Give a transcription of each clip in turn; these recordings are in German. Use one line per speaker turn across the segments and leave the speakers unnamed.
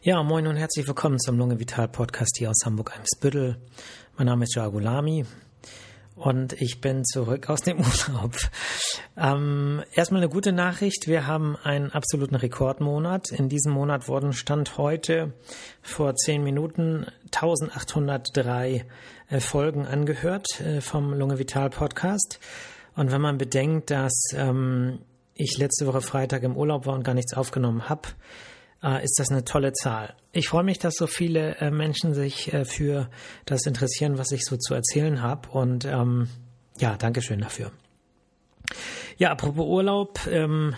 Ja, moin und herzlich willkommen zum Lunge Vital Podcast hier aus Hamburg-Eimsbüttel. Mein Name ist Jagulami und ich bin zurück aus dem Urlaub. Ähm, erstmal eine gute Nachricht. Wir haben einen absoluten Rekordmonat. In diesem Monat wurden Stand heute vor zehn Minuten 1803 äh, Folgen angehört äh, vom Lunge Vital Podcast. Und wenn man bedenkt, dass ähm, ich letzte Woche Freitag im Urlaub war und gar nichts aufgenommen habe, ist das eine tolle Zahl. Ich freue mich, dass so viele äh, Menschen sich äh, für das interessieren, was ich so zu erzählen habe. Und ähm, ja, Dankeschön dafür. Ja, apropos Urlaub. Ähm,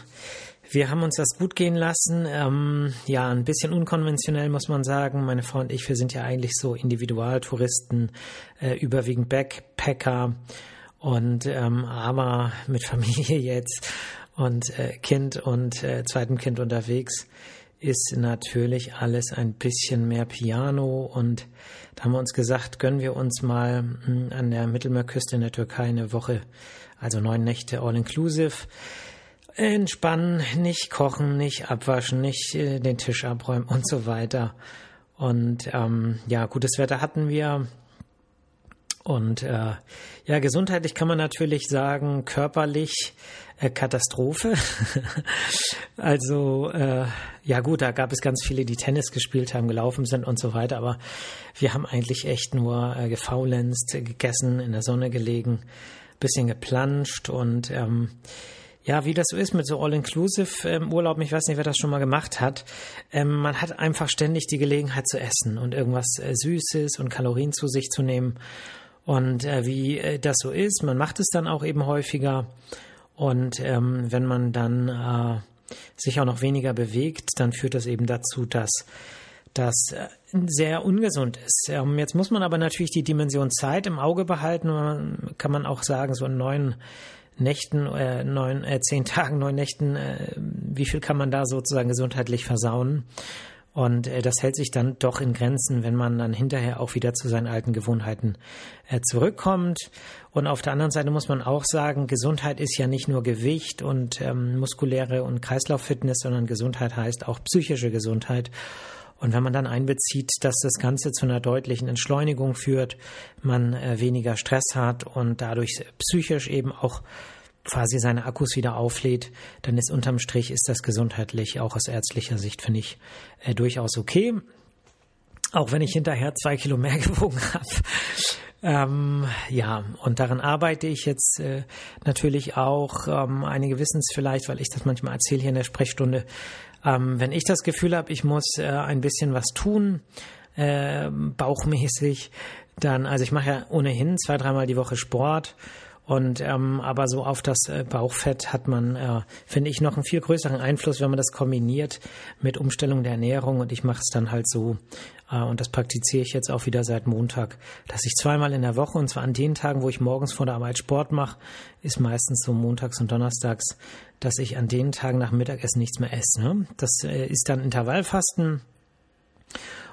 wir haben uns das gut gehen lassen. Ähm, ja, ein bisschen unkonventionell muss man sagen. Meine Frau und ich, wir sind ja eigentlich so Individualtouristen, äh, überwiegend Backpacker und ähm, aber mit Familie jetzt und äh, Kind und äh, zweitem Kind unterwegs ist natürlich alles ein bisschen mehr Piano und da haben wir uns gesagt, gönnen wir uns mal hm, an der Mittelmeerküste in der Türkei eine Woche, also neun Nächte all inclusive. Entspannen, nicht kochen, nicht abwaschen, nicht äh, den Tisch abräumen und so weiter. Und ähm, ja, gutes Wetter hatten wir. Und äh, ja, gesundheitlich kann man natürlich sagen, körperlich äh, Katastrophe. also äh, ja gut, da gab es ganz viele, die Tennis gespielt haben, gelaufen sind und so weiter. Aber wir haben eigentlich echt nur äh, gefaulenzt, gegessen, in der Sonne gelegen, bisschen geplanscht und ähm, ja, wie das so ist mit so All-Inclusive ähm, ich weiß nicht, wer das schon mal gemacht hat. Ähm, man hat einfach ständig die Gelegenheit zu essen und irgendwas äh, Süßes und Kalorien zu sich zu nehmen. Und äh, wie äh, das so ist, man macht es dann auch eben häufiger. Und ähm, wenn man dann äh, sich auch noch weniger bewegt, dann führt das eben dazu, dass das äh, sehr ungesund ist. Ähm, jetzt muss man aber natürlich die Dimension Zeit im Auge behalten. Kann man auch sagen, so in neun Nächten, äh, neun, äh, zehn Tagen, neun Nächten, äh, wie viel kann man da sozusagen gesundheitlich versauen? Und äh, das hält sich dann doch in Grenzen, wenn man dann hinterher auch wieder zu seinen alten Gewohnheiten äh, zurückkommt. Und auf der anderen Seite muss man auch sagen, Gesundheit ist ja nicht nur Gewicht und ähm, muskuläre und Kreislauffitness, sondern Gesundheit heißt auch psychische Gesundheit. Und wenn man dann einbezieht, dass das Ganze zu einer deutlichen Entschleunigung führt, man äh, weniger Stress hat und dadurch psychisch eben auch quasi seine Akkus wieder auflädt, dann ist unterm Strich ist das gesundheitlich auch aus ärztlicher Sicht finde ich äh, durchaus okay. Auch wenn ich hinterher zwei Kilo mehr gewogen habe. Ähm, ja, und daran arbeite ich jetzt äh, natürlich auch. Ähm, einige wissen es vielleicht, weil ich das manchmal erzähle hier in der Sprechstunde. Ähm, wenn ich das Gefühl habe, ich muss äh, ein bisschen was tun, äh, bauchmäßig, dann, also ich mache ja ohnehin zwei, dreimal die Woche Sport und ähm, aber so auf das äh, Bauchfett hat man, äh, finde ich, noch einen viel größeren Einfluss, wenn man das kombiniert mit Umstellung der Ernährung. Und ich mache es dann halt so, äh, und das praktiziere ich jetzt auch wieder seit Montag, dass ich zweimal in der Woche, und zwar an den Tagen, wo ich morgens vor der Arbeit Sport mache, ist meistens so montags und donnerstags, dass ich an den Tagen nach Mittagessen nichts mehr esse. Ne? Das äh, ist dann Intervallfasten.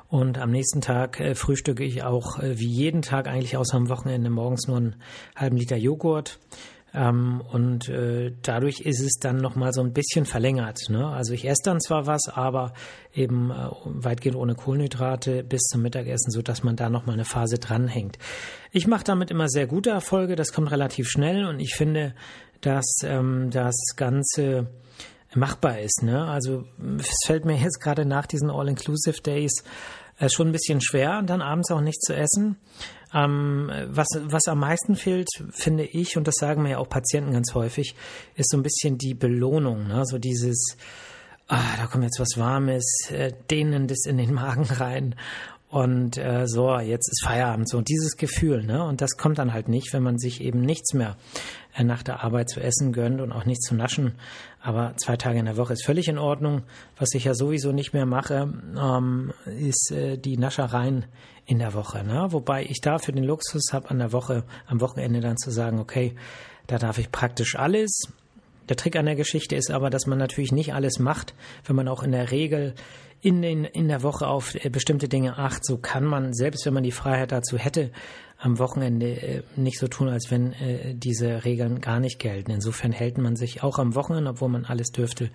Und am nächsten Tag äh, frühstücke ich auch äh, wie jeden Tag eigentlich außer am Wochenende morgens nur einen halben Liter Joghurt. Ähm, und äh, dadurch ist es dann nochmal so ein bisschen verlängert. Ne? Also ich esse dann zwar was, aber eben äh, weitgehend ohne Kohlenhydrate bis zum Mittagessen, so dass man da nochmal eine Phase dranhängt. Ich mache damit immer sehr gute Erfolge, das kommt relativ schnell und ich finde, dass ähm, das Ganze machbar ist. Ne? Also es fällt mir jetzt gerade nach diesen All-Inclusive Days äh, schon ein bisschen schwer, dann abends auch nicht zu essen. Ähm, was, was am meisten fehlt, finde ich, und das sagen mir ja auch Patienten ganz häufig, ist so ein bisschen die Belohnung. Ne? So dieses, ah, da kommt jetzt was Warmes, äh, dehnendes in den Magen rein und äh, so, jetzt ist Feierabend so. Und dieses Gefühl, ne? Und das kommt dann halt nicht, wenn man sich eben nichts mehr äh, nach der Arbeit zu essen gönnt und auch nichts zu naschen. Aber zwei Tage in der Woche ist völlig in Ordnung. Was ich ja sowieso nicht mehr mache, ähm, ist äh, die Naschereien in der Woche. Ne? Wobei ich dafür den Luxus habe, an der Woche, am Wochenende dann zu sagen, okay, da darf ich praktisch alles. Der Trick an der Geschichte ist aber, dass man natürlich nicht alles macht, wenn man auch in der Regel in, den, in der Woche auf äh, bestimmte Dinge acht. So kann man, selbst wenn man die Freiheit dazu hätte, am Wochenende äh, nicht so tun, als wenn äh, diese Regeln gar nicht gelten. Insofern hält man sich auch am Wochenende, obwohl man alles dürfte,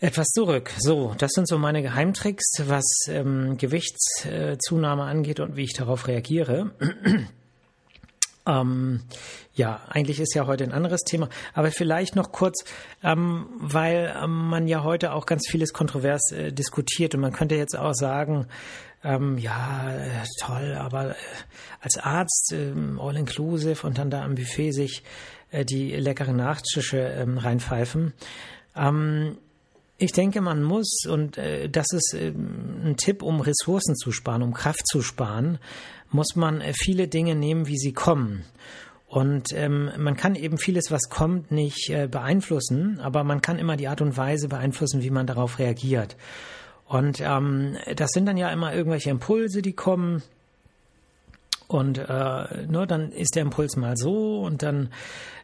Etwas zurück. So, das sind so meine Geheimtricks, was ähm, Gewichtszunahme angeht und wie ich darauf reagiere. Ähm, ja, eigentlich ist ja heute ein anderes Thema, aber vielleicht noch kurz, ähm, weil ähm, man ja heute auch ganz vieles kontrovers äh, diskutiert und man könnte jetzt auch sagen, ähm, ja, äh, toll, aber äh, als Arzt ähm, all inclusive und dann da am Buffet sich äh, die leckeren Nachtische ähm, reinpfeifen. Ähm, ich denke, man muss, und äh, das ist äh, ein Tipp, um Ressourcen zu sparen, um Kraft zu sparen, muss man äh, viele Dinge nehmen, wie sie kommen. Und ähm, man kann eben vieles, was kommt, nicht äh, beeinflussen, aber man kann immer die Art und Weise beeinflussen, wie man darauf reagiert. Und ähm, das sind dann ja immer irgendwelche Impulse, die kommen. Und äh, ne, dann ist der Impuls mal so und dann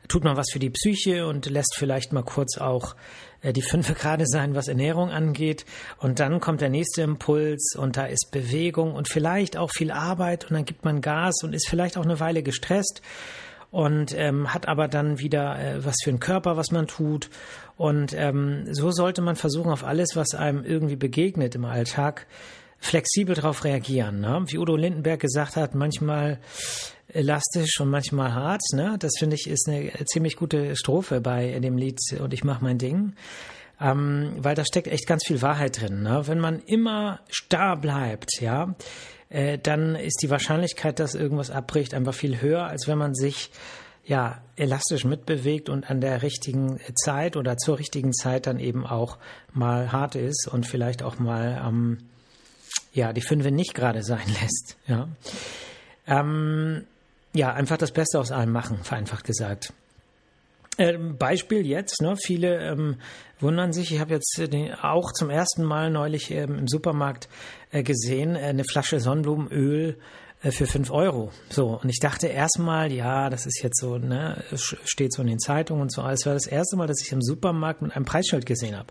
tut man was für die Psyche und lässt vielleicht mal kurz auch äh, die fünf gerade sein, was Ernährung angeht. Und dann kommt der nächste Impuls und da ist Bewegung und vielleicht auch viel Arbeit und dann gibt man Gas und ist vielleicht auch eine Weile gestresst und ähm, hat aber dann wieder äh, was für einen Körper, was man tut. Und ähm, so sollte man versuchen, auf alles, was einem irgendwie begegnet im Alltag, flexibel darauf reagieren. Ne? Wie Udo Lindenberg gesagt hat, manchmal elastisch und manchmal hart. Ne? Das finde ich ist eine ziemlich gute Strophe bei dem Lied und ich mache mein Ding. Ähm, weil da steckt echt ganz viel Wahrheit drin. Ne? Wenn man immer starr bleibt, ja, äh, dann ist die Wahrscheinlichkeit, dass irgendwas abbricht, einfach viel höher, als wenn man sich ja elastisch mitbewegt und an der richtigen Zeit oder zur richtigen Zeit dann eben auch mal hart ist und vielleicht auch mal ähm, ja, die Fünfe nicht gerade sein lässt. Ja. Ähm, ja, einfach das Beste aus allem machen, vereinfacht gesagt. Ähm, Beispiel jetzt, ne, viele ähm, wundern sich, ich habe jetzt den, auch zum ersten Mal neulich ähm, im Supermarkt äh, gesehen, äh, eine Flasche Sonnenblumenöl äh, für fünf Euro. So, und ich dachte erstmal, ja, das ist jetzt so, ne, steht so in den Zeitungen und so. Es war das erste Mal, dass ich im Supermarkt mit einem Preisschild gesehen habe.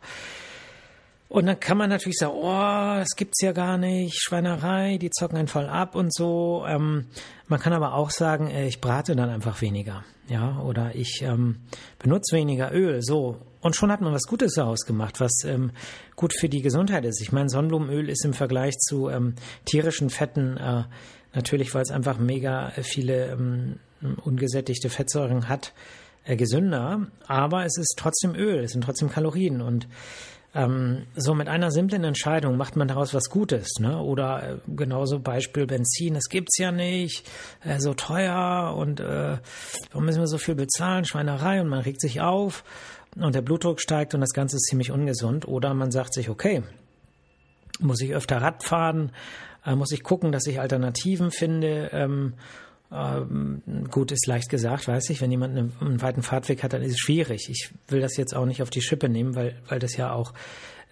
Und dann kann man natürlich sagen, oh, das gibt's ja gar nicht, Schweinerei, die zocken einen voll ab und so. Ähm, man kann aber auch sagen, äh, ich brate dann einfach weniger, ja, oder ich ähm, benutze weniger Öl, so. Und schon hat man was Gutes daraus gemacht, was ähm, gut für die Gesundheit ist. Ich meine, Sonnenblumenöl ist im Vergleich zu ähm, tierischen Fetten äh, natürlich, weil es einfach mega viele ähm, ungesättigte Fettsäuren hat, äh, gesünder. Aber es ist trotzdem Öl, es sind trotzdem Kalorien und ähm, so mit einer simplen Entscheidung macht man daraus was Gutes, ne? Oder äh, genauso Beispiel Benzin, das gibt's ja nicht, äh, so teuer und äh, warum müssen wir so viel bezahlen, Schweinerei und man regt sich auf und der Blutdruck steigt und das Ganze ist ziemlich ungesund. Oder man sagt sich, okay, muss ich öfter Rad fahren, äh, muss ich gucken, dass ich Alternativen finde. Ähm, ähm, gut, ist leicht gesagt, weiß ich. Wenn jemand einen, weiten Fahrtweg hat, dann ist es schwierig. Ich will das jetzt auch nicht auf die Schippe nehmen, weil, weil das ja auch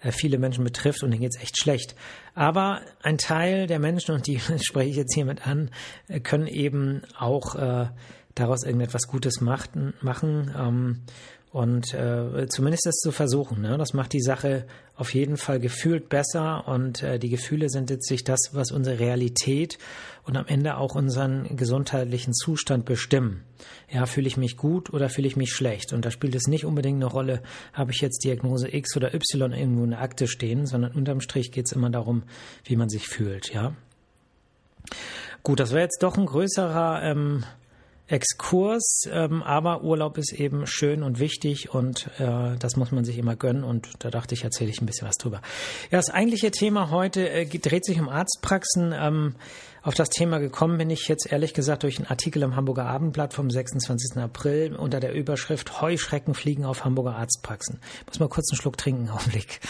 äh, viele Menschen betrifft und denen geht's echt schlecht. Aber ein Teil der Menschen, und die spreche ich jetzt hiermit an, äh, können eben auch äh, daraus irgendetwas Gutes machten, machen. Ähm, und äh, zumindest das zu versuchen, ne? das macht die Sache auf jeden Fall gefühlt besser und äh, die Gefühle sind letztlich das, was unsere Realität und am Ende auch unseren gesundheitlichen Zustand bestimmen. Ja, fühle ich mich gut oder fühle ich mich schlecht? Und da spielt es nicht unbedingt eine Rolle, habe ich jetzt Diagnose X oder Y irgendwo in der Akte stehen, sondern unterm Strich geht es immer darum, wie man sich fühlt, ja. Gut, das wäre jetzt doch ein größerer ähm, Exkurs, ähm, aber Urlaub ist eben schön und wichtig und äh, das muss man sich immer gönnen und da dachte ich, erzähle ich ein bisschen was drüber. Ja, das eigentliche Thema heute äh, dreht sich um Arztpraxen. Ähm, auf das Thema gekommen bin ich jetzt ehrlich gesagt durch einen Artikel im Hamburger Abendblatt vom 26. April unter der Überschrift Heuschrecken fliegen auf Hamburger Arztpraxen. Ich muss mal kurz einen Schluck trinken, Augenblick.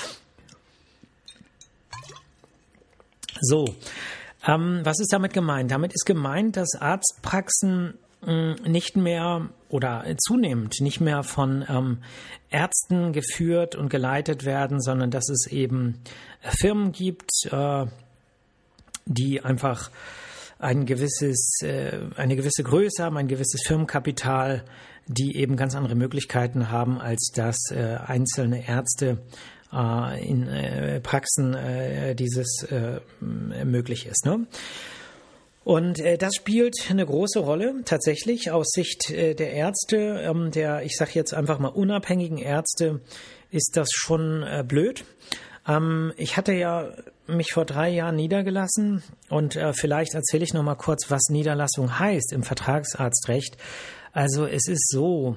So, ähm, was ist damit gemeint? Damit ist gemeint, dass Arztpraxen nicht mehr oder zunehmend nicht mehr von ähm, Ärzten geführt und geleitet werden, sondern dass es eben äh, Firmen gibt, äh, die einfach ein gewisses, äh, eine gewisse Größe haben, ein gewisses Firmenkapital, die eben ganz andere Möglichkeiten haben, als das äh, einzelne Ärzte äh, in äh, Praxen dieses möglich ist. Ne? Und äh, das spielt eine große Rolle tatsächlich aus Sicht äh, der Ärzte, ähm, der, ich sage jetzt einfach mal unabhängigen Ärzte, ist das schon äh, blöd. Ähm, ich hatte ja mich vor drei Jahren niedergelassen und äh, vielleicht erzähle ich noch mal kurz, was Niederlassung heißt im Vertragsarztrecht. Also es ist so,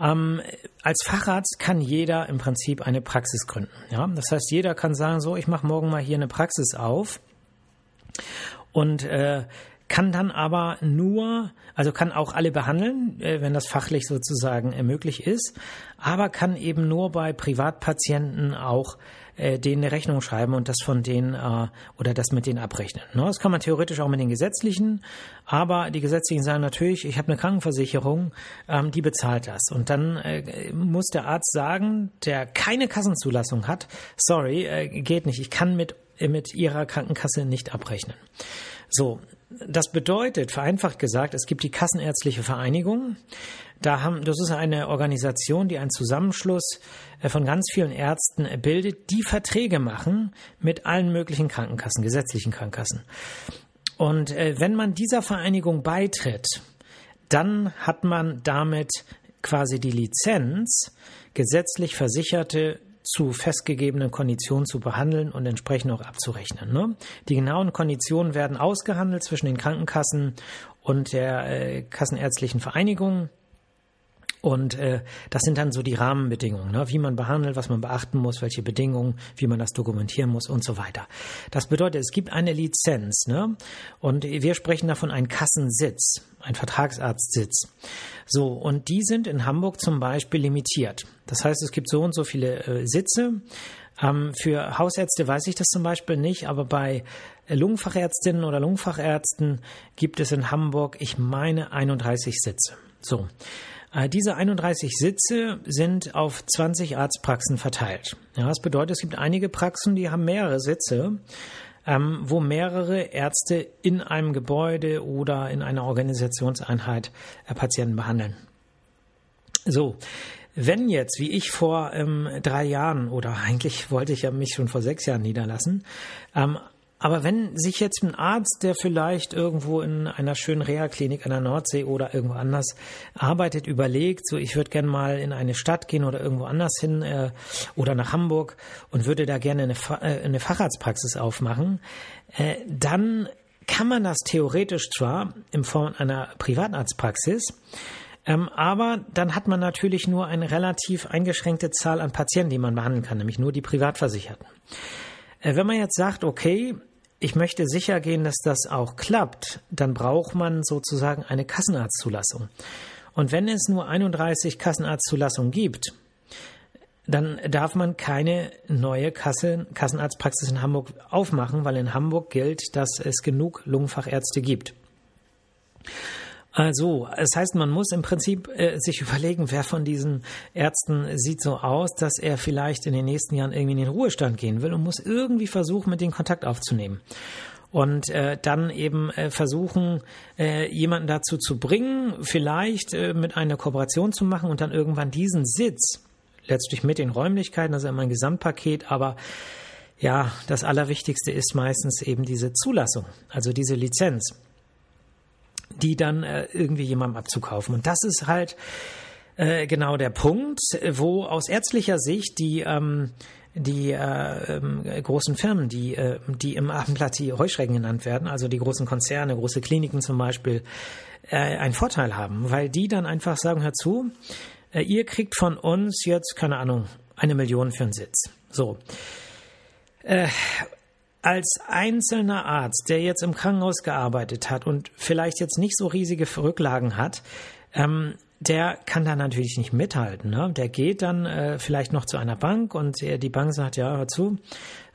ähm, als Facharzt kann jeder im Prinzip eine Praxis gründen. Ja? Das heißt, jeder kann sagen, so, ich mache morgen mal hier eine Praxis auf und äh, kann dann aber nur, also kann auch alle behandeln, äh, wenn das fachlich sozusagen äh, möglich ist, aber kann eben nur bei Privatpatienten auch äh, denen eine Rechnung schreiben und das von denen äh, oder das mit denen abrechnen. Ne? Das kann man theoretisch auch mit den gesetzlichen, aber die gesetzlichen sagen natürlich, ich habe eine Krankenversicherung, ähm, die bezahlt das. Und dann äh, muss der Arzt sagen, der keine Kassenzulassung hat, sorry, äh, geht nicht, ich kann mit mit ihrer Krankenkasse nicht abrechnen. So, das bedeutet, vereinfacht gesagt, es gibt die Kassenärztliche Vereinigung. Da haben, das ist eine Organisation, die einen Zusammenschluss äh, von ganz vielen Ärzten bildet, die Verträge machen mit allen möglichen Krankenkassen, gesetzlichen Krankenkassen. Und äh, wenn man dieser Vereinigung beitritt, dann hat man damit quasi die Lizenz, gesetzlich versicherte zu festgegebenen Konditionen zu behandeln und entsprechend auch abzurechnen. Ne? Die genauen Konditionen werden ausgehandelt zwischen den Krankenkassen und der äh, Kassenärztlichen Vereinigung. Und äh, das sind dann so die Rahmenbedingungen, ne? wie man behandelt, was man beachten muss, welche Bedingungen, wie man das dokumentieren muss und so weiter. Das bedeutet, es gibt eine Lizenz, ne? Und wir sprechen davon ein Kassensitz, ein Vertragsarztsitz. So, und die sind in Hamburg zum Beispiel limitiert. Das heißt, es gibt so und so viele äh, Sitze. Ähm, für Hausärzte weiß ich das zum Beispiel nicht, aber bei Lungenfachärztinnen oder Lungenfachärzten gibt es in Hamburg, ich meine, 31 Sitze. So. Äh, diese 31 Sitze sind auf 20 Arztpraxen verteilt. Ja, das bedeutet, es gibt einige Praxen, die haben mehrere Sitze, ähm, wo mehrere Ärzte in einem Gebäude oder in einer Organisationseinheit äh, Patienten behandeln. So, wenn jetzt, wie ich vor ähm, drei Jahren oder eigentlich wollte ich ja mich schon vor sechs Jahren niederlassen, ähm, aber wenn sich jetzt ein Arzt, der vielleicht irgendwo in einer schönen Reha-Klinik an der Nordsee oder irgendwo anders arbeitet, überlegt, so ich würde gerne mal in eine Stadt gehen oder irgendwo anders hin äh, oder nach Hamburg und würde da gerne eine, äh, eine Facharztpraxis aufmachen, äh, dann kann man das theoretisch zwar in Form einer Privatarztpraxis, ähm, aber dann hat man natürlich nur eine relativ eingeschränkte Zahl an Patienten, die man behandeln kann, nämlich nur die Privatversicherten. Äh, wenn man jetzt sagt, okay, ich möchte sicher gehen, dass das auch klappt, dann braucht man sozusagen eine Kassenarztzulassung. Und wenn es nur 31 Kassenarztzulassungen gibt, dann darf man keine neue Kasse, Kassenarztpraxis in Hamburg aufmachen, weil in Hamburg gilt, dass es genug Lungenfachärzte gibt. Also, es heißt, man muss im Prinzip äh, sich überlegen, wer von diesen Ärzten sieht so aus, dass er vielleicht in den nächsten Jahren irgendwie in den Ruhestand gehen will und muss irgendwie versuchen, mit den Kontakt aufzunehmen. Und äh, dann eben äh, versuchen, äh, jemanden dazu zu bringen, vielleicht äh, mit einer Kooperation zu machen und dann irgendwann diesen Sitz, letztlich mit den Räumlichkeiten, also immer ein Gesamtpaket, aber ja, das Allerwichtigste ist meistens eben diese Zulassung, also diese Lizenz die dann äh, irgendwie jemandem abzukaufen. Und das ist halt äh, genau der Punkt, wo aus ärztlicher Sicht die ähm, die äh, äh, großen Firmen, die, äh, die im Abendblatt die Heuschrecken genannt werden, also die großen Konzerne, große Kliniken zum Beispiel, äh, einen Vorteil haben, weil die dann einfach sagen, hör zu, äh, ihr kriegt von uns jetzt, keine Ahnung, eine Million für einen Sitz. So. Äh, als einzelner Arzt, der jetzt im Krankenhaus gearbeitet hat und vielleicht jetzt nicht so riesige Rücklagen hat, ähm, der kann da natürlich nicht mithalten. Ne? Der geht dann äh, vielleicht noch zu einer Bank und äh, die Bank sagt, ja, hör zu,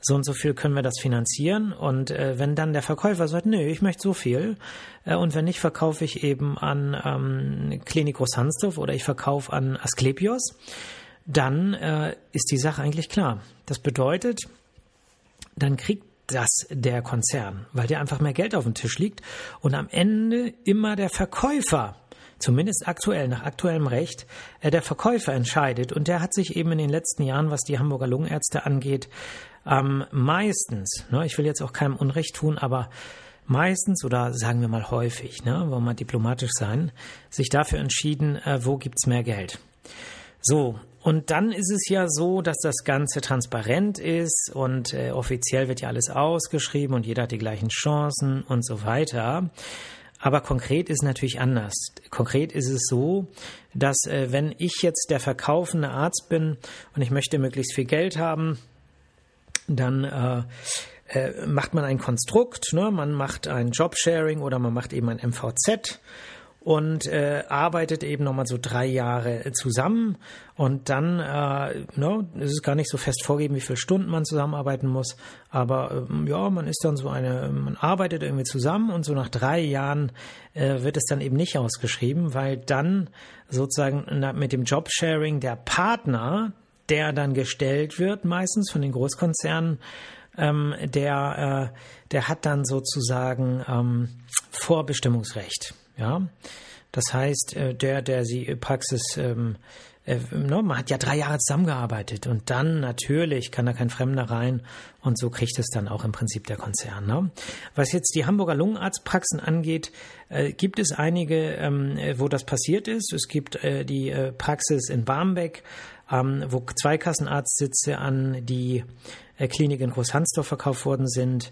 so und so viel können wir das finanzieren. Und äh, wenn dann der Verkäufer sagt, nö, ich möchte so viel, äh, und wenn nicht, verkaufe ich eben an ähm, Klinikus Hansdorf oder ich verkaufe an Asklepios, dann äh, ist die Sache eigentlich klar. Das bedeutet, dann kriegt das der Konzern, weil der einfach mehr Geld auf dem Tisch liegt und am Ende immer der Verkäufer, zumindest aktuell nach aktuellem Recht, äh, der Verkäufer entscheidet und der hat sich eben in den letzten Jahren, was die Hamburger Lungenärzte angeht, ähm, meistens, ne, ich will jetzt auch keinem Unrecht tun, aber meistens oder sagen wir mal häufig, ne, wollen wir diplomatisch sein, sich dafür entschieden, äh, wo gibt's mehr Geld. So, und dann ist es ja so, dass das Ganze transparent ist und äh, offiziell wird ja alles ausgeschrieben und jeder hat die gleichen Chancen und so weiter. Aber konkret ist natürlich anders. Konkret ist es so, dass äh, wenn ich jetzt der verkaufende Arzt bin und ich möchte möglichst viel Geld haben, dann äh, äh, macht man ein Konstrukt, ne? man macht ein Jobsharing oder man macht eben ein MVZ und äh, arbeitet eben nochmal so drei Jahre zusammen und dann, äh, no, es ist gar nicht so fest vorgeben, wie viele Stunden man zusammenarbeiten muss, aber ähm, ja, man ist dann so eine, man arbeitet irgendwie zusammen und so nach drei Jahren äh, wird es dann eben nicht ausgeschrieben, weil dann sozusagen mit dem Jobsharing der Partner, der dann gestellt wird, meistens von den Großkonzernen, ähm, der, äh, der hat dann sozusagen ähm, Vorbestimmungsrecht. Ja, das heißt, äh, der, der sie Praxis, ähm, äh, ne, man hat ja drei Jahre zusammengearbeitet und dann natürlich kann da kein Fremder rein und so kriegt es dann auch im Prinzip der Konzern. Ne? Was jetzt die Hamburger Lungenarztpraxen angeht, äh, gibt es einige, ähm, wo das passiert ist. Es gibt äh, die äh, Praxis in Barmbek, ähm, wo zwei Kassenarztsitze an die äh, Klinik in Großhansdorf verkauft worden sind.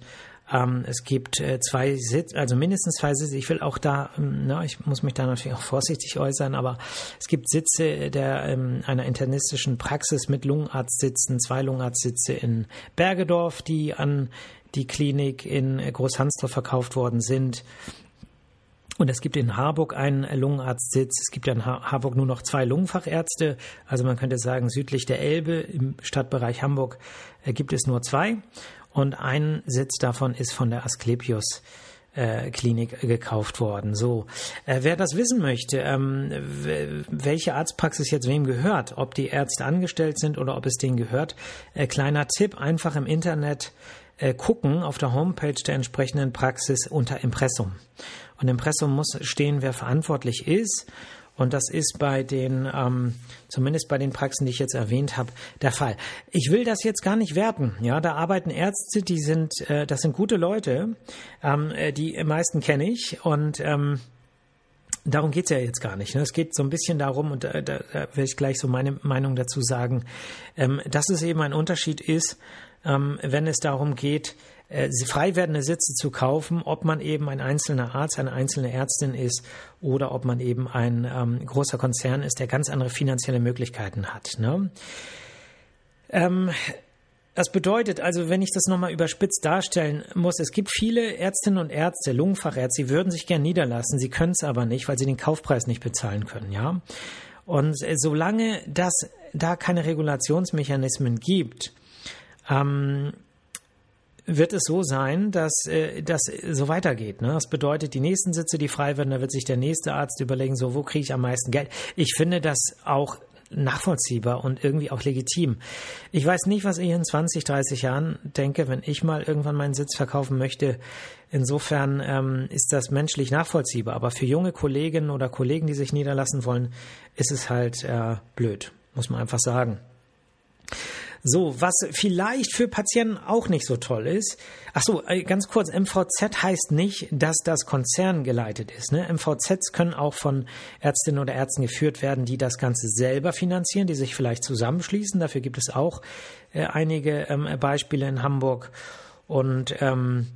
Ähm, es gibt äh, zwei Sitze, also mindestens zwei Sitze. Ich will auch da, ähm, na, ich muss mich da natürlich auch vorsichtig äußern, aber es gibt Sitze der ähm, einer internistischen Praxis mit Lungenarztsitzen, zwei Lungenarztsitze in Bergedorf, die an die Klinik in Großhansdorf verkauft worden sind. Und es gibt in Harburg einen Lungenarztsitz. Es gibt ja in Harburg nur noch zwei Lungenfachärzte. Also man könnte sagen, südlich der Elbe im Stadtbereich Hamburg äh, gibt es nur zwei. Und ein Sitz davon ist von der Asklepios äh, Klinik gekauft worden. So, äh, wer das wissen möchte, ähm, welche Arztpraxis jetzt wem gehört, ob die Ärzte angestellt sind oder ob es denen gehört, äh, kleiner Tipp: einfach im Internet äh, gucken auf der Homepage der entsprechenden Praxis unter Impressum. Und Impressum muss stehen, wer verantwortlich ist. Und das ist bei den, ähm, zumindest bei den Praxen, die ich jetzt erwähnt habe, der Fall. Ich will das jetzt gar nicht werten. Ja, da arbeiten Ärzte, die sind, äh, das sind gute Leute. Ähm, äh, die meisten kenne ich und ähm, darum geht's ja jetzt gar nicht. Ne? Es geht so ein bisschen darum, und da, da, da will ich gleich so meine Meinung dazu sagen, ähm, dass es eben ein Unterschied ist, ähm, wenn es darum geht, äh, frei werdende Sitze zu kaufen, ob man eben ein einzelner Arzt, eine einzelne Ärztin ist oder ob man eben ein ähm, großer Konzern ist, der ganz andere finanzielle Möglichkeiten hat. Ne? Ähm, das bedeutet also, wenn ich das nochmal überspitzt darstellen muss, es gibt viele Ärztinnen und Ärzte, Lungenfachärzte, sie würden sich gern niederlassen, sie können es aber nicht, weil sie den Kaufpreis nicht bezahlen können, ja. Und äh, solange das da keine Regulationsmechanismen gibt, ähm, wird es so sein, dass äh, das so weitergeht. Ne? Das bedeutet, die nächsten Sitze, die frei werden, da wird sich der nächste Arzt überlegen, so wo kriege ich am meisten Geld. Ich finde das auch nachvollziehbar und irgendwie auch legitim. Ich weiß nicht, was ich in 20, 30 Jahren denke, wenn ich mal irgendwann meinen Sitz verkaufen möchte. Insofern ähm, ist das menschlich nachvollziehbar. Aber für junge Kolleginnen oder Kollegen, die sich niederlassen wollen, ist es halt äh, blöd, muss man einfach sagen. So, was vielleicht für Patienten auch nicht so toll ist. Ach so, äh, ganz kurz, MVZ heißt nicht, dass das Konzern geleitet ist. Ne? MVZs können auch von Ärztinnen oder Ärzten geführt werden, die das Ganze selber finanzieren, die sich vielleicht zusammenschließen. Dafür gibt es auch äh, einige ähm, Beispiele in Hamburg. Und ähm,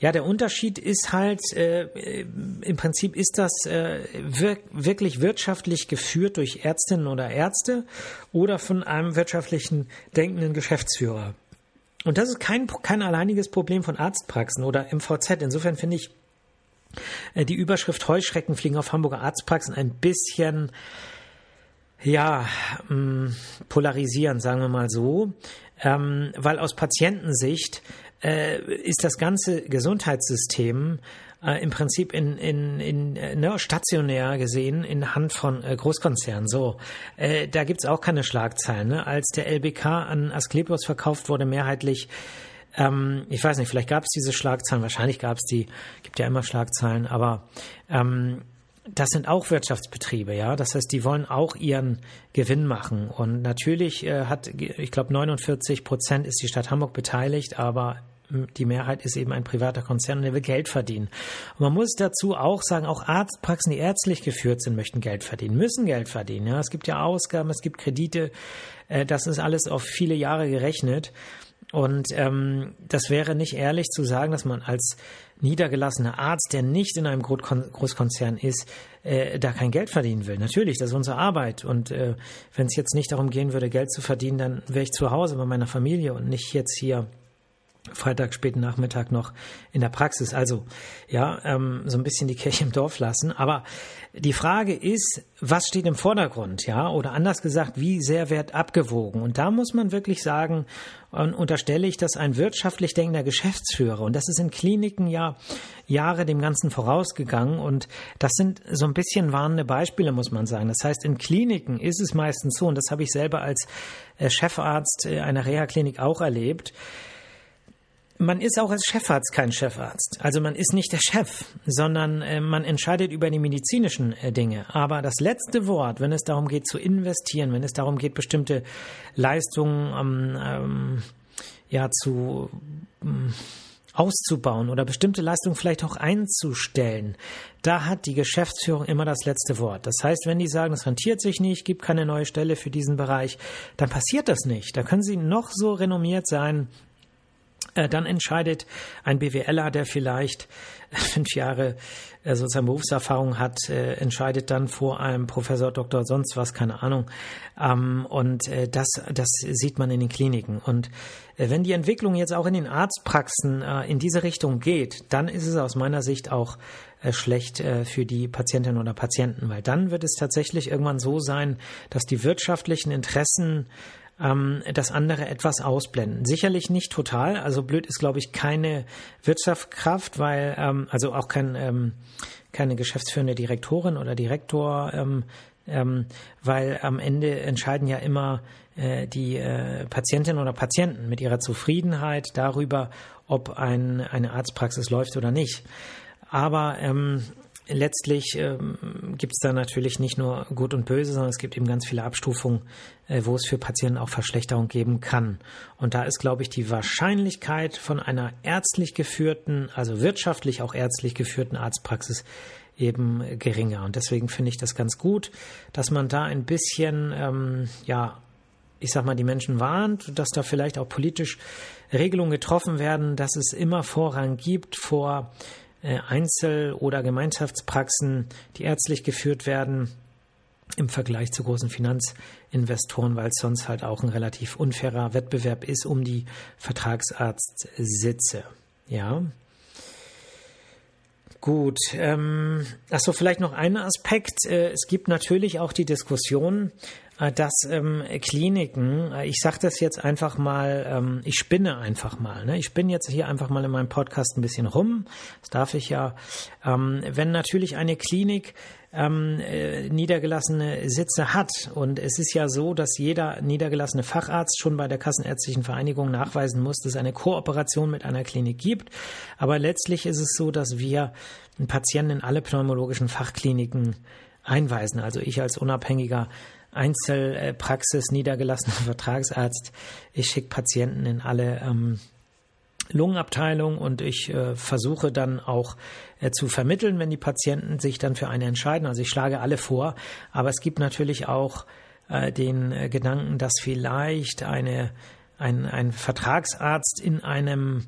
ja, der Unterschied ist halt, äh, im Prinzip ist das äh, wir wirklich wirtschaftlich geführt durch Ärztinnen oder Ärzte oder von einem wirtschaftlichen denkenden Geschäftsführer. Und das ist kein, kein alleiniges Problem von Arztpraxen oder MVZ. Insofern finde ich äh, die Überschrift Heuschrecken fliegen auf Hamburger Arztpraxen ein bisschen, ja, mh, mm, polarisieren, sagen wir mal so. Ähm, weil aus Patientensicht äh, ist das ganze Gesundheitssystem äh, im Prinzip in, in, in ne, stationär gesehen in Hand von äh, Großkonzernen. So, äh, da gibt's auch keine Schlagzeilen. Ne? Als der LBK an Asklepios verkauft wurde, mehrheitlich ähm, ich weiß nicht, vielleicht gab es diese Schlagzeilen, wahrscheinlich gab es die, gibt ja immer Schlagzeilen, aber ähm, das sind auch Wirtschaftsbetriebe, ja. Das heißt, die wollen auch ihren Gewinn machen. Und natürlich äh, hat, ich glaube, 49 Prozent ist die Stadt Hamburg beteiligt, aber die Mehrheit ist eben ein privater Konzern und der will Geld verdienen. Und man muss dazu auch sagen, auch Arztpraxen, die ärztlich geführt sind, möchten Geld verdienen, müssen Geld verdienen. Ja, es gibt ja Ausgaben, es gibt Kredite, äh, das ist alles auf viele Jahre gerechnet. Und ähm, das wäre nicht ehrlich zu sagen, dass man als niedergelassener Arzt, der nicht in einem Großkonzern ist, äh, da kein Geld verdienen will. Natürlich, das ist unsere Arbeit. Und äh, wenn es jetzt nicht darum gehen würde, Geld zu verdienen, dann wäre ich zu Hause bei meiner Familie und nicht jetzt hier Freitag späten Nachmittag noch in der Praxis. Also ja, ähm, so ein bisschen die Kirche im Dorf lassen. Aber die Frage ist, was steht im Vordergrund, ja? Oder anders gesagt, wie sehr wird abgewogen? Und da muss man wirklich sagen, und unterstelle ich, dass ein wirtschaftlich denkender Geschäftsführer, und das ist in Kliniken ja Jahre dem Ganzen vorausgegangen, und das sind so ein bisschen warnende Beispiele, muss man sagen. Das heißt, in Kliniken ist es meistens so, und das habe ich selber als äh, Chefarzt äh, einer Reha-Klinik auch erlebt, man ist auch als Chefarzt kein Chefarzt. Also man ist nicht der Chef, sondern äh, man entscheidet über die medizinischen äh, Dinge. Aber das letzte Wort, wenn es darum geht zu investieren, wenn es darum geht, bestimmte Leistungen ähm, ähm, ja zu ähm, auszubauen oder bestimmte Leistungen vielleicht auch einzustellen, da hat die Geschäftsführung immer das letzte Wort. Das heißt, wenn die sagen, es rentiert sich nicht, gibt keine neue Stelle für diesen Bereich, dann passiert das nicht. Da können sie noch so renommiert sein, dann entscheidet ein BWLer, der vielleicht fünf Jahre äh, sozusagen Berufserfahrung hat, äh, entscheidet dann vor einem Professor, Doktor, sonst was, keine Ahnung. Ähm, und das, das sieht man in den Kliniken. Und wenn die Entwicklung jetzt auch in den Arztpraxen in diese Richtung geht, dann ist es aus meiner Sicht auch schlecht für die Patientinnen oder Patienten, weil dann wird es tatsächlich irgendwann so sein, dass die wirtschaftlichen Interessen ähm, das andere etwas ausblenden. Sicherlich nicht total. Also blöd ist, glaube ich, keine Wirtschaftskraft, weil, ähm, also auch kein, ähm, keine geschäftsführende Direktorin oder Direktor, ähm, ähm, weil am Ende entscheiden ja immer äh, die äh, Patientinnen oder Patienten mit ihrer Zufriedenheit darüber, ob ein, eine Arztpraxis läuft oder nicht. Aber ähm, letztlich ähm, gibt es da natürlich nicht nur Gut und Böse, sondern es gibt eben ganz viele Abstufungen, äh, wo es für Patienten auch Verschlechterung geben kann. Und da ist, glaube ich, die Wahrscheinlichkeit von einer ärztlich geführten, also wirtschaftlich auch ärztlich geführten Arztpraxis eben geringer. Und deswegen finde ich das ganz gut, dass man da ein bisschen, ähm, ja, ich sag mal, die Menschen warnt, dass da vielleicht auch politisch Regelungen getroffen werden, dass es immer Vorrang gibt vor Einzel- oder Gemeinschaftspraxen, die ärztlich geführt werden, im Vergleich zu großen Finanzinvestoren, weil es sonst halt auch ein relativ unfairer Wettbewerb ist um die Vertragsarztsitze. Ja. Gut. Ähm, achso, vielleicht noch ein Aspekt. Äh, es gibt natürlich auch die Diskussion, äh, dass ähm, Kliniken, äh, ich sage das jetzt einfach mal, ähm, ich spinne einfach mal. Ne? Ich spinne jetzt hier einfach mal in meinem Podcast ein bisschen rum. Das darf ich ja. Ähm, wenn natürlich eine Klinik ähm, äh, niedergelassene Sitze hat. Und es ist ja so, dass jeder niedergelassene Facharzt schon bei der Kassenärztlichen Vereinigung nachweisen muss, dass es eine Kooperation mit einer Klinik gibt. Aber letztlich ist es so, dass wir Patienten in alle pneumologischen Fachkliniken einweisen. Also ich als unabhängiger Einzelpraxis niedergelassener Vertragsarzt. Ich schicke Patienten in alle ähm, Lungenabteilung und ich äh, versuche dann auch äh, zu vermitteln, wenn die Patienten sich dann für eine entscheiden. Also ich schlage alle vor, aber es gibt natürlich auch äh, den äh, Gedanken, dass vielleicht eine, ein, ein Vertragsarzt in einem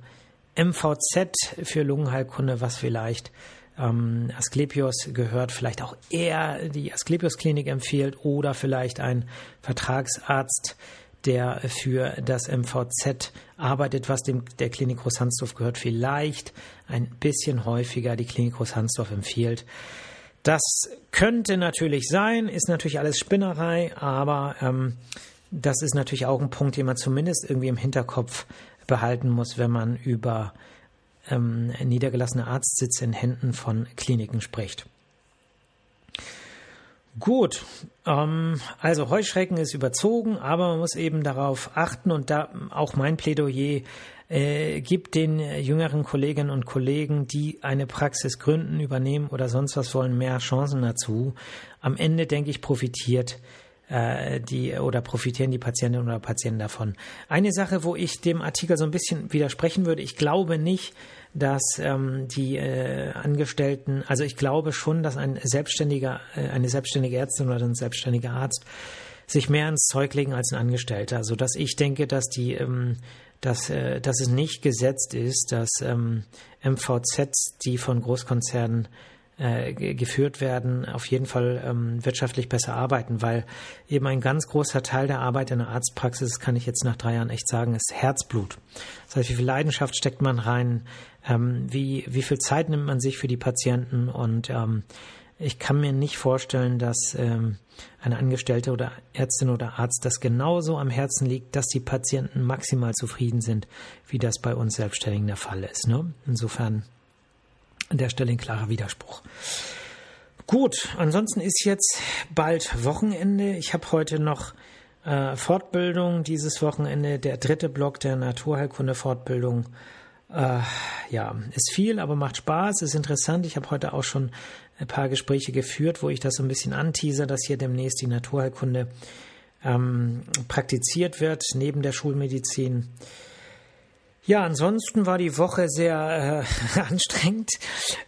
MVZ für Lungenheilkunde, was vielleicht ähm, Asklepios gehört, vielleicht auch eher die Asklepios-Klinik empfiehlt oder vielleicht ein Vertragsarzt, der für das MVZ arbeitet, was dem der Klinik Großhansdorf gehört, vielleicht ein bisschen häufiger die Klinik Großhansdorf empfiehlt. Das könnte natürlich sein, ist natürlich alles Spinnerei, aber ähm, das ist natürlich auch ein Punkt, den man zumindest irgendwie im Hinterkopf behalten muss, wenn man über ähm, niedergelassene Arztsitze in Händen von Kliniken spricht. Gut, ähm, also Heuschrecken ist überzogen, aber man muss eben darauf achten und da auch mein Plädoyer äh, gibt den jüngeren Kolleginnen und Kollegen, die eine Praxis gründen, übernehmen oder sonst was wollen, mehr Chancen dazu. Am Ende, denke ich, profitiert äh, die oder profitieren die Patientinnen oder Patienten davon. Eine Sache, wo ich dem Artikel so ein bisschen widersprechen würde, ich glaube nicht, dass ähm, die äh, Angestellten, also ich glaube schon, dass ein selbstständiger, äh, eine selbstständige Ärztin oder ein selbstständiger Arzt sich mehr ins Zeug legen als ein Angestellter, so dass ich denke, dass die, ähm, dass, äh, dass es nicht gesetzt ist, dass ähm, MVZs, die von Großkonzernen äh, geführt werden, auf jeden Fall ähm, wirtschaftlich besser arbeiten, weil eben ein ganz großer Teil der Arbeit in der Arztpraxis, kann ich jetzt nach drei Jahren echt sagen, ist Herzblut. Das heißt, wie viel Leidenschaft steckt man rein, ähm, wie, wie viel Zeit nimmt man sich für die Patienten und ähm, ich kann mir nicht vorstellen, dass ähm, eine Angestellte oder Ärztin oder Arzt das genauso am Herzen liegt, dass die Patienten maximal zufrieden sind, wie das bei uns Selbstständigen der Fall ist. Ne? Insofern an der Stelle ein klarer Widerspruch. Gut, ansonsten ist jetzt bald Wochenende. Ich habe heute noch äh, Fortbildung dieses Wochenende, der dritte Block der Naturheilkunde-Fortbildung. Äh, ja, ist viel, aber macht Spaß, ist interessant. Ich habe heute auch schon ein paar Gespräche geführt, wo ich das so ein bisschen anteaser, dass hier demnächst die Naturheilkunde ähm, praktiziert wird, neben der Schulmedizin. Ja, ansonsten war die Woche sehr äh, anstrengend.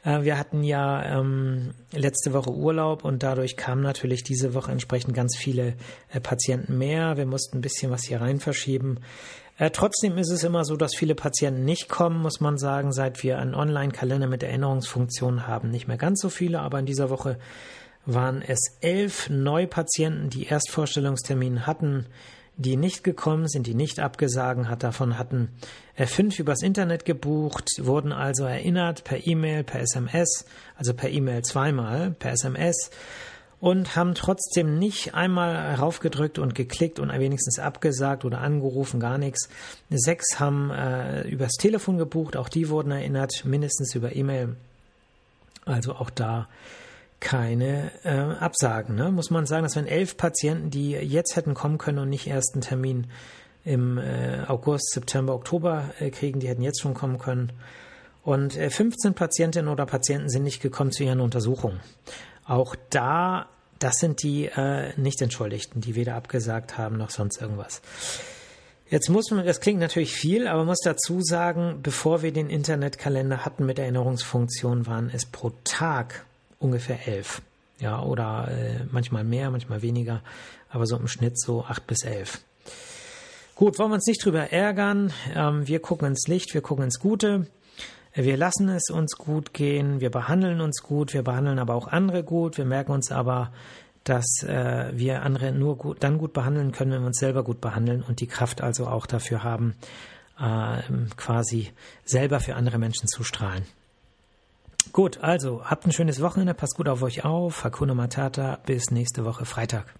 Äh, wir hatten ja ähm, letzte Woche Urlaub und dadurch kamen natürlich diese Woche entsprechend ganz viele äh, Patienten mehr. Wir mussten ein bisschen was hier rein verschieben. Äh, trotzdem ist es immer so, dass viele Patienten nicht kommen, muss man sagen, seit wir einen Online-Kalender mit Erinnerungsfunktion haben. Nicht mehr ganz so viele, aber in dieser Woche waren es elf Neupatienten, die Erstvorstellungstermin hatten die nicht gekommen sind, die nicht abgesagen hat. Davon hatten fünf übers Internet gebucht, wurden also erinnert per E-Mail, per SMS, also per E-Mail zweimal, per SMS und haben trotzdem nicht einmal raufgedrückt und geklickt und wenigstens abgesagt oder angerufen, gar nichts. Sechs haben äh, übers Telefon gebucht, auch die wurden erinnert, mindestens über E-Mail. Also auch da keine äh, Absagen. Ne? Muss man sagen, das wären elf Patienten, die jetzt hätten kommen können und nicht erst einen Termin im äh, August, September, Oktober äh, kriegen. Die hätten jetzt schon kommen können. Und äh, 15 Patientinnen oder Patienten sind nicht gekommen zu ihren Untersuchungen. Auch da, das sind die äh, Nicht-Entschuldigten, die weder abgesagt haben noch sonst irgendwas. Jetzt muss man, das klingt natürlich viel, aber muss dazu sagen, bevor wir den Internetkalender hatten mit Erinnerungsfunktion, waren es pro Tag ungefähr elf. Ja, oder äh, manchmal mehr, manchmal weniger, aber so im Schnitt so acht bis elf. Gut, wollen wir uns nicht drüber ärgern. Ähm, wir gucken ins Licht, wir gucken ins Gute. Wir lassen es uns gut gehen, wir behandeln uns gut, wir behandeln aber auch andere gut. Wir merken uns aber, dass äh, wir andere nur gut, dann gut behandeln können, wenn wir uns selber gut behandeln und die Kraft also auch dafür haben, äh, quasi selber für andere Menschen zu strahlen. Gut, also habt ein schönes Wochenende, passt gut auf euch auf. Hakuna Matata, bis nächste Woche Freitag.